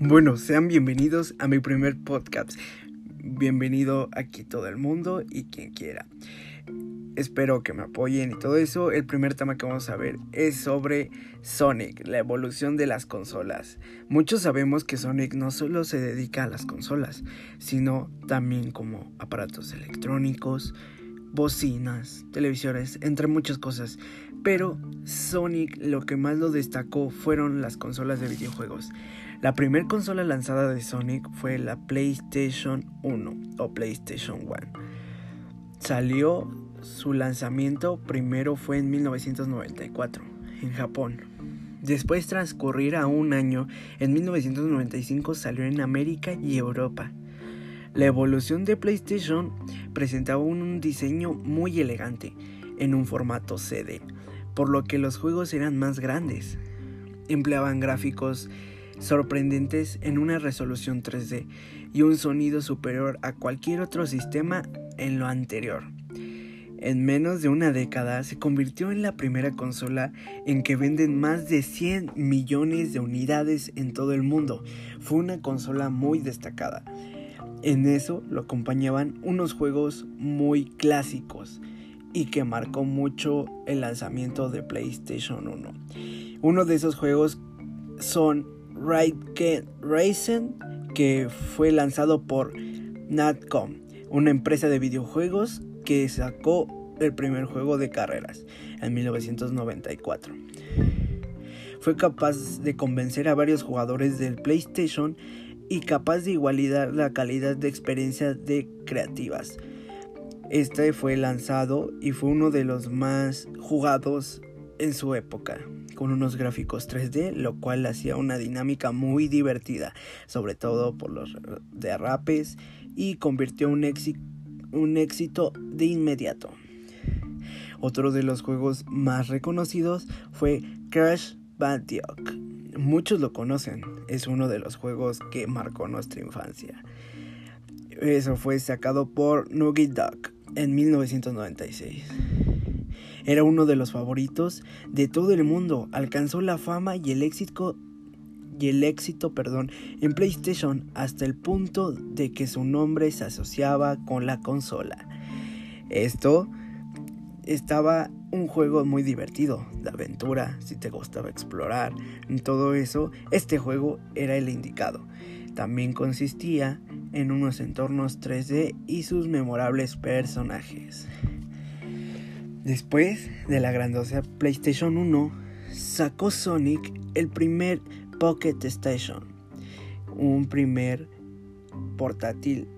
Bueno, sean bienvenidos a mi primer podcast. Bienvenido aquí todo el mundo y quien quiera. Espero que me apoyen y todo eso. El primer tema que vamos a ver es sobre Sonic, la evolución de las consolas. Muchos sabemos que Sonic no solo se dedica a las consolas, sino también como aparatos electrónicos, bocinas, televisores, entre muchas cosas. Pero Sonic lo que más lo destacó fueron las consolas de videojuegos. La primera consola lanzada de Sonic fue la PlayStation 1 o PlayStation 1. Salió su lanzamiento primero fue en 1994 en Japón. Después transcurrir a un año, en 1995 salió en América y Europa. La evolución de PlayStation presentaba un diseño muy elegante en un formato CD, por lo que los juegos eran más grandes. Empleaban gráficos sorprendentes en una resolución 3D y un sonido superior a cualquier otro sistema en lo anterior. En menos de una década se convirtió en la primera consola en que venden más de 100 millones de unidades en todo el mundo. Fue una consola muy destacada. En eso lo acompañaban unos juegos muy clásicos y que marcó mucho el lanzamiento de PlayStation 1. Uno de esos juegos son Ride Racing, que fue lanzado por Natcom, una empresa de videojuegos que sacó el primer juego de carreras en 1994. Fue capaz de convencer a varios jugadores del PlayStation y capaz de igualar la calidad de experiencia de creativas. Este fue lanzado y fue uno de los más jugados en su época con unos gráficos 3D, lo cual hacía una dinámica muy divertida, sobre todo por los derrapes, y convirtió un, un éxito de inmediato. Otro de los juegos más reconocidos fue Crash Bandicoot. Muchos lo conocen, es uno de los juegos que marcó nuestra infancia. Eso fue sacado por Nugget Dog en 1996. Era uno de los favoritos de todo el mundo. Alcanzó la fama y el éxito y el éxito, perdón, en PlayStation hasta el punto de que su nombre se asociaba con la consola. Esto estaba un juego muy divertido, de aventura, si te gustaba explorar, todo eso, este juego era el indicado. También consistía en unos entornos 3D y sus memorables personajes. Después de la grandiosa PlayStation 1, sacó Sonic el primer Pocket Station, un primer portátil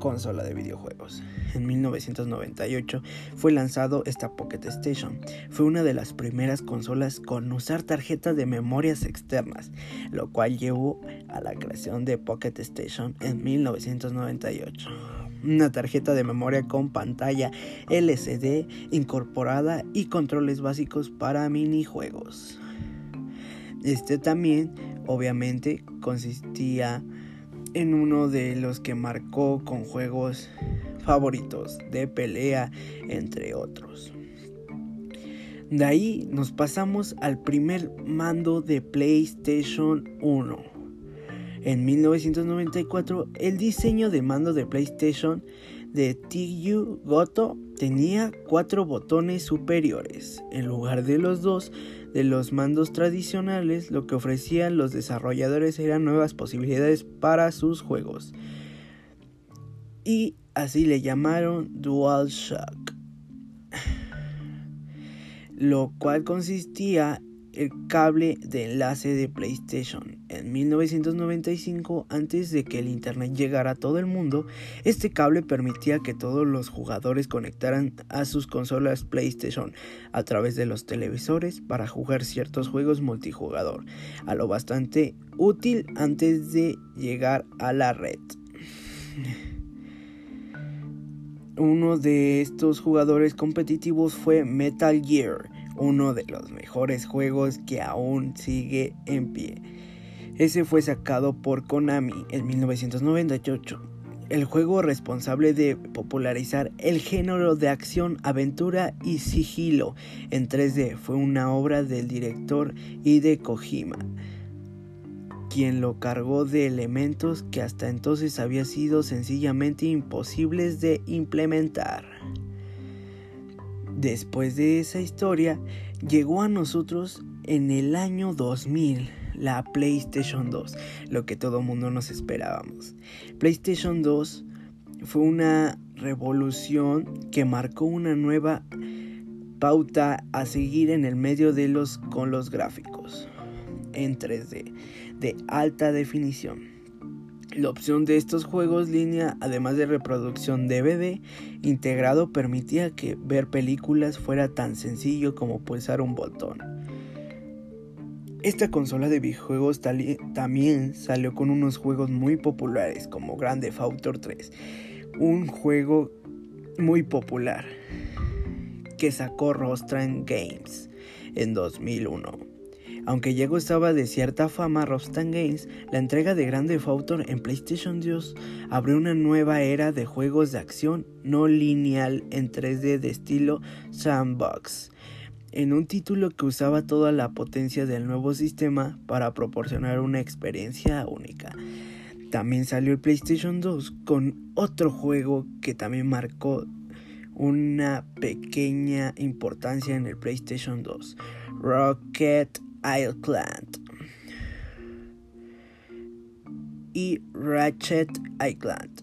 consola de videojuegos. En 1998 fue lanzado esta Pocket Station. Fue una de las primeras consolas con usar tarjetas de memorias externas, lo cual llevó a la creación de Pocket Station en 1998 una tarjeta de memoria con pantalla LCD incorporada y controles básicos para minijuegos. Este también obviamente consistía en uno de los que marcó con juegos favoritos de pelea entre otros. De ahí nos pasamos al primer mando de PlayStation 1 en 1994, el diseño de mando de PlayStation de TU Goto tenía cuatro botones superiores, en lugar de los dos de los mandos tradicionales, lo que ofrecían los desarrolladores eran nuevas posibilidades para sus juegos. Y así le llamaron DualShock. Lo cual consistía el cable de enlace de PlayStation. En 1995, antes de que el Internet llegara a todo el mundo, este cable permitía que todos los jugadores conectaran a sus consolas PlayStation a través de los televisores para jugar ciertos juegos multijugador, a lo bastante útil antes de llegar a la red. Uno de estos jugadores competitivos fue Metal Gear uno de los mejores juegos que aún sigue en pie. Ese fue sacado por Konami en 1998. el juego responsable de popularizar el género de acción, aventura y sigilo en 3D. Fue una obra del director Hide Kojima, quien lo cargó de elementos que hasta entonces había sido sencillamente imposibles de implementar. Después de esa historia, llegó a nosotros en el año 2000 la PlayStation 2, lo que todo mundo nos esperábamos. PlayStation 2 fue una revolución que marcó una nueva pauta a seguir en el medio de los con los gráficos en 3D de alta definición. La opción de estos juegos línea, además de reproducción DVD integrado, permitía que ver películas fuera tan sencillo como pulsar un botón. Esta consola de videojuegos también salió con unos juegos muy populares como Grand Theft Auto 3, un juego muy popular que sacó Rostran Games en 2001. Aunque ya gustaba de cierta fama Rostran Games, la entrega de Grand Theft Auto en PlayStation 2 abrió una nueva era de juegos de acción no lineal en 3D de estilo sandbox en un título que usaba toda la potencia del nuevo sistema para proporcionar una experiencia única. También salió el PlayStation 2 con otro juego que también marcó una pequeña importancia en el PlayStation 2, Rocket Island y Ratchet Island.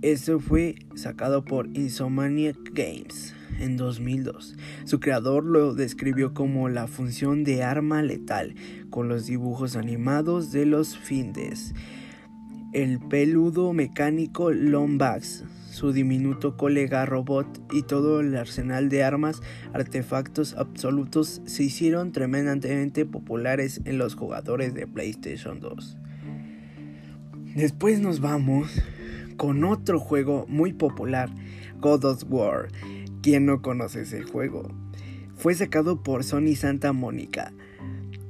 Eso fue sacado por Insomniac Games en 2002. Su creador lo describió como la función de arma letal, con los dibujos animados de los Findes. El peludo mecánico Lombax, su diminuto colega robot y todo el arsenal de armas, artefactos absolutos se hicieron tremendamente populares en los jugadores de PlayStation 2. Después nos vamos con otro juego muy popular, God of War, ¿Quién no conoce ese juego? Fue sacado por Sony Santa Mónica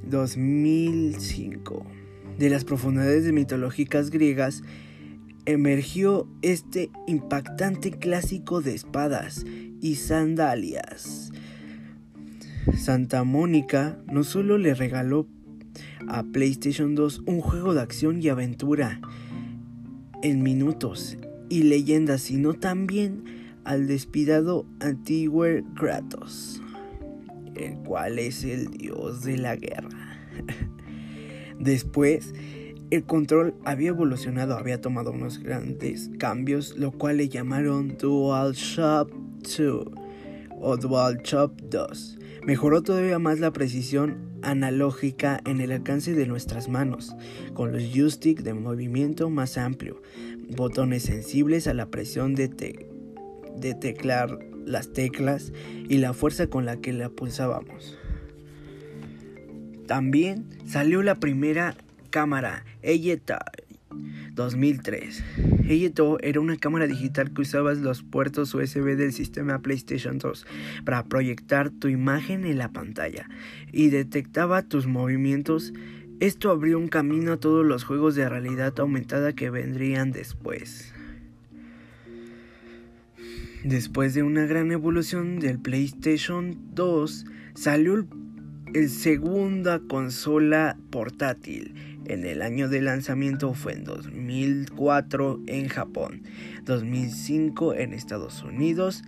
2005. De las profundidades mitológicas griegas emergió este impactante clásico de espadas y sandalias. Santa Mónica no solo le regaló a PlayStation 2 un juego de acción y aventura en minutos y leyendas, sino también al despidado antiguo Kratos, el cual es el dios de la guerra. Después, el control había evolucionado, había tomado unos grandes cambios, lo cual le llamaron DualShock 2 o DualShock 2. Mejoró todavía más la precisión analógica en el alcance de nuestras manos, con los joysticks de movimiento más amplio, botones sensibles a la presión de, de teclar las teclas y la fuerza con la que la pulsábamos. También salió la primera cámara Eyeto 2003. Eyeto era una cámara digital que usabas los puertos USB del sistema PlayStation 2 para proyectar tu imagen en la pantalla y detectaba tus movimientos. Esto abrió un camino a todos los juegos de realidad aumentada que vendrían después. Después de una gran evolución del PlayStation 2, salió el, segunda consola portátil. En el año de lanzamiento fue en 2004 en Japón, 2005 en Estados Unidos,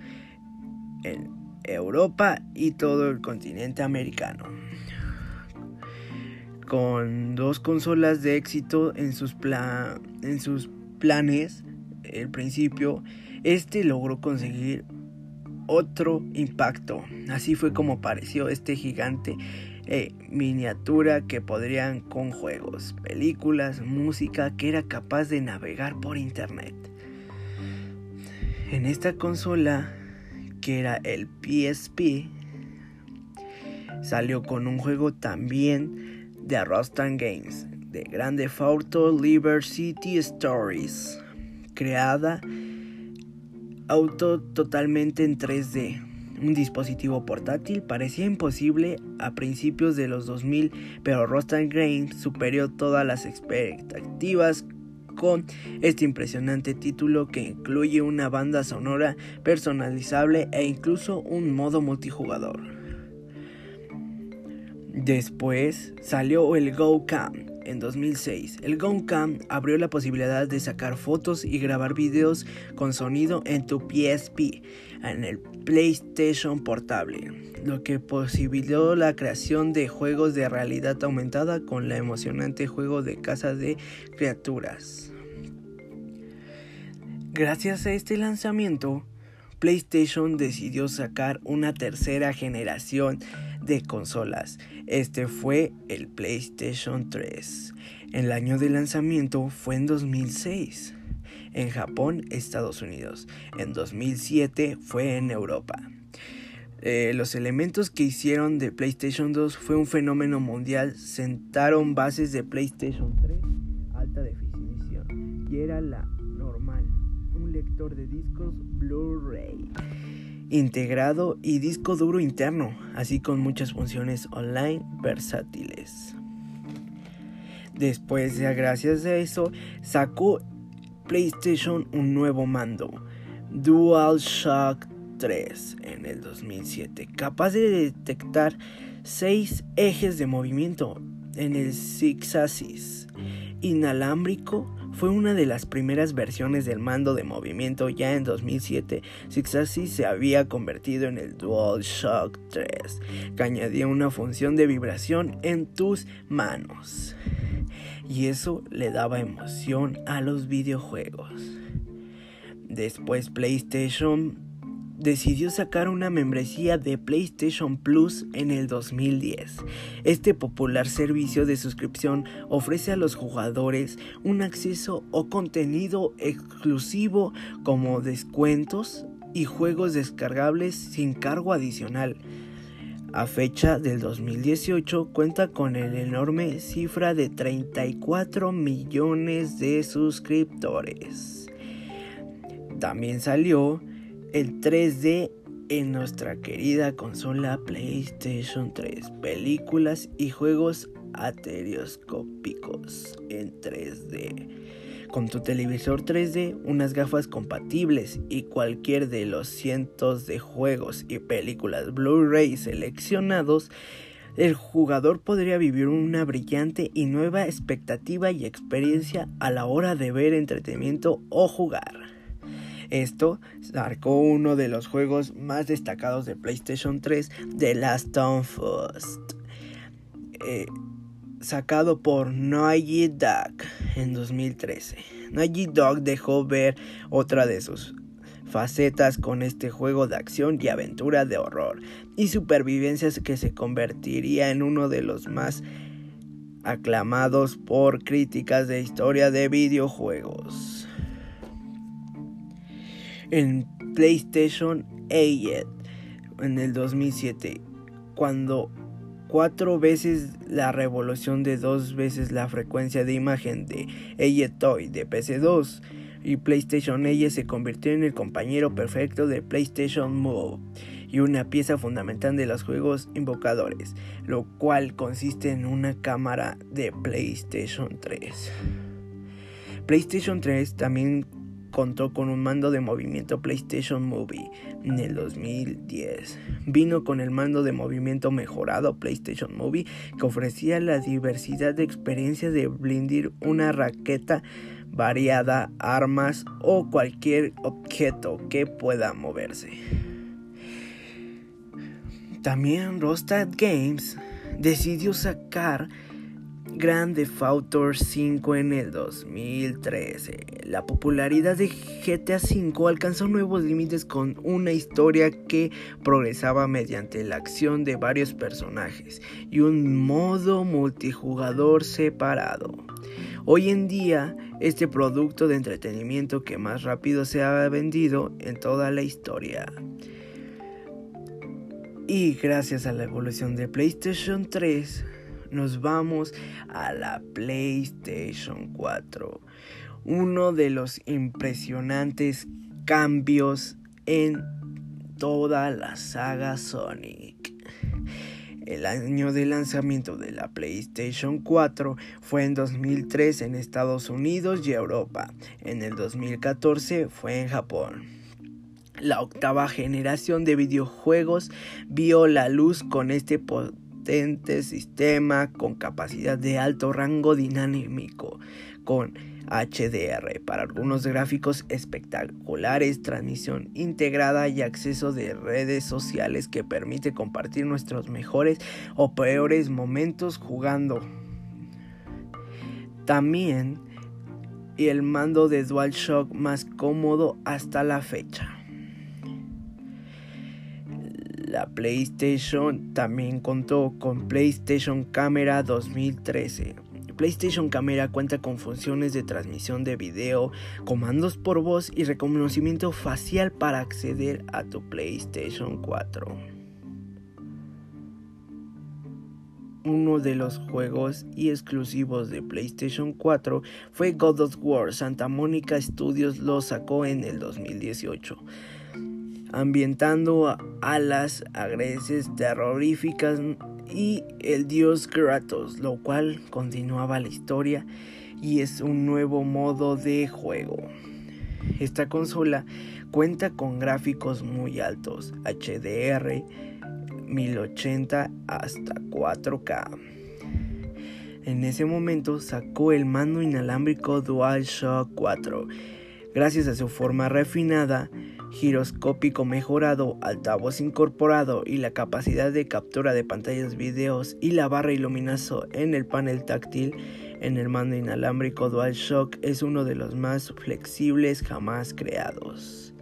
en Europa y todo el continente americano. Con dos consolas de éxito en sus, en sus planes, el principio este logró conseguir otro impacto. Así fue como apareció este gigante eh, miniatura que podrían con juegos, películas, música que era capaz de navegar por internet. En esta consola, que era el PSP, salió con un juego también de Rostan Games, de Grande Auto Liberty Stories, creada auto totalmente en 3D. Un dispositivo portátil parecía imposible a principios de los 2000, pero Rostan Games superó todas las expectativas con este impresionante título que incluye una banda sonora personalizable e incluso un modo multijugador. Después salió el GoCam en 2006. El GoCam abrió la posibilidad de sacar fotos y grabar videos con sonido en tu PSP, en el PlayStation Portable, lo que posibilitó la creación de juegos de realidad aumentada con la emocionante juego de caza de criaturas. Gracias a este lanzamiento, PlayStation decidió sacar una tercera generación de consolas. Este fue el PlayStation 3. El año de lanzamiento fue en 2006 en Japón, Estados Unidos. En 2007 fue en Europa. Eh, los elementos que hicieron de PlayStation 2 fue un fenómeno mundial. Sentaron bases de PlayStation 3 alta definición y era la normal, un lector de discos Blu-ray integrado y disco duro interno, así con muchas funciones online versátiles. Después, gracias a eso, sacó PlayStation un nuevo mando, DualShock 3 en el 2007, capaz de detectar 6 ejes de movimiento en el Six Axis, inalámbrico fue una de las primeras versiones del mando de movimiento ya en 2007. Sixaxis se había convertido en el DualShock 3, que añadía una función de vibración en tus manos. Y eso le daba emoción a los videojuegos. Después PlayStation decidió sacar una membresía de PlayStation Plus en el 2010. Este popular servicio de suscripción ofrece a los jugadores un acceso o contenido exclusivo como descuentos y juegos descargables sin cargo adicional. A fecha del 2018 cuenta con el enorme cifra de 34 millones de suscriptores. También salió el 3D en nuestra querida consola PlayStation 3. Películas y juegos aterioscópicos en 3D. Con tu televisor 3D, unas gafas compatibles y cualquier de los cientos de juegos y películas Blu-ray seleccionados, el jugador podría vivir una brillante y nueva expectativa y experiencia a la hora de ver entretenimiento o jugar. Esto marcó uno de los juegos más destacados de PlayStation 3, The Last of Us, eh, sacado por Naughty Dog en 2013. Naughty Dog dejó ver otra de sus facetas con este juego de acción y aventura de horror y supervivencia que se convertiría en uno de los más aclamados por críticas de historia de videojuegos en PlayStation 8 en el 2007, cuando cuatro veces la revolución de dos veces la frecuencia de imagen de Toy de PC2 y PlayStation 8 se convirtió en el compañero perfecto de PlayStation Move y una pieza fundamental de los juegos invocadores, lo cual consiste en una cámara de PlayStation 3. PlayStation 3 también contó con un mando de movimiento PlayStation Movie en el 2010. Vino con el mando de movimiento mejorado PlayStation Movie que ofrecía la diversidad de experiencias de blindir una raqueta variada, armas o cualquier objeto que pueda moverse. También Rostad Games decidió sacar Grand Theft Auto 5 en el 2013. La popularidad de GTA V alcanzó nuevos límites con una historia que progresaba mediante la acción de varios personajes y un modo multijugador separado. Hoy en día, este producto de entretenimiento que más rápido se ha vendido en toda la historia. Y gracias a la evolución de PlayStation 3, nos vamos a la PlayStation 4. Uno de los impresionantes cambios en toda la saga Sonic. El año de lanzamiento de la PlayStation 4 fue en 2003 en Estados Unidos y Europa. En el 2014 fue en Japón. La octava generación de videojuegos vio la luz con este potente sistema con capacidad de alto rango dinámico, con HDR para algunos gráficos espectaculares, transmisión integrada y acceso de redes sociales que permite compartir nuestros mejores o peores momentos jugando. También el mando de DualShock más cómodo hasta la fecha. La PlayStation también contó con PlayStation Camera 2013 PlayStation Camera cuenta con funciones de transmisión de video, comandos por voz y reconocimiento facial para acceder a tu PlayStation 4. Uno de los juegos y exclusivos de PlayStation 4 fue God of War. Santa Monica Studios lo sacó en el 2018 ambientando a las agreses terroríficas y el dios Kratos, lo cual continuaba la historia y es un nuevo modo de juego. Esta consola cuenta con gráficos muy altos, HDR 1080 hasta 4K. En ese momento sacó el mando inalámbrico DualShock 4. Gracias a su forma refinada, giroscópico mejorado, altavoz incorporado y la capacidad de captura de pantallas videos y la barra iluminazo en el panel táctil en el mando inalámbrico DualShock es uno de los más flexibles jamás creados.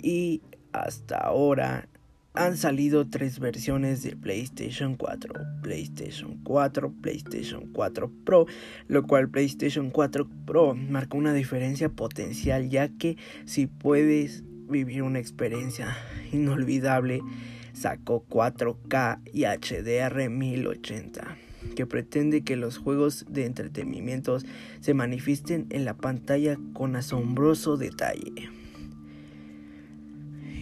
Y hasta ahora han salido tres versiones de PlayStation 4, PlayStation 4, PlayStation 4 Pro, lo cual PlayStation 4 Pro marca una diferencia potencial ya que si puedes vivir una experiencia inolvidable, sacó 4K y HDR 1080 que pretende que los juegos de entretenimiento se manifiesten en la pantalla con asombroso detalle.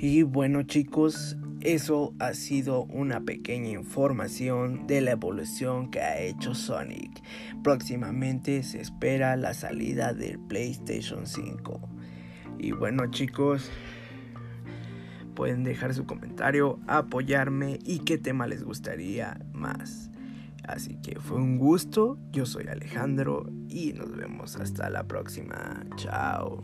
Y bueno chicos, eso ha sido una pequeña información de la evolución que ha hecho Sonic. Próximamente se espera la salida del PlayStation 5. Y bueno chicos, pueden dejar su comentario, apoyarme y qué tema les gustaría más. Así que fue un gusto, yo soy Alejandro y nos vemos hasta la próxima. Chao.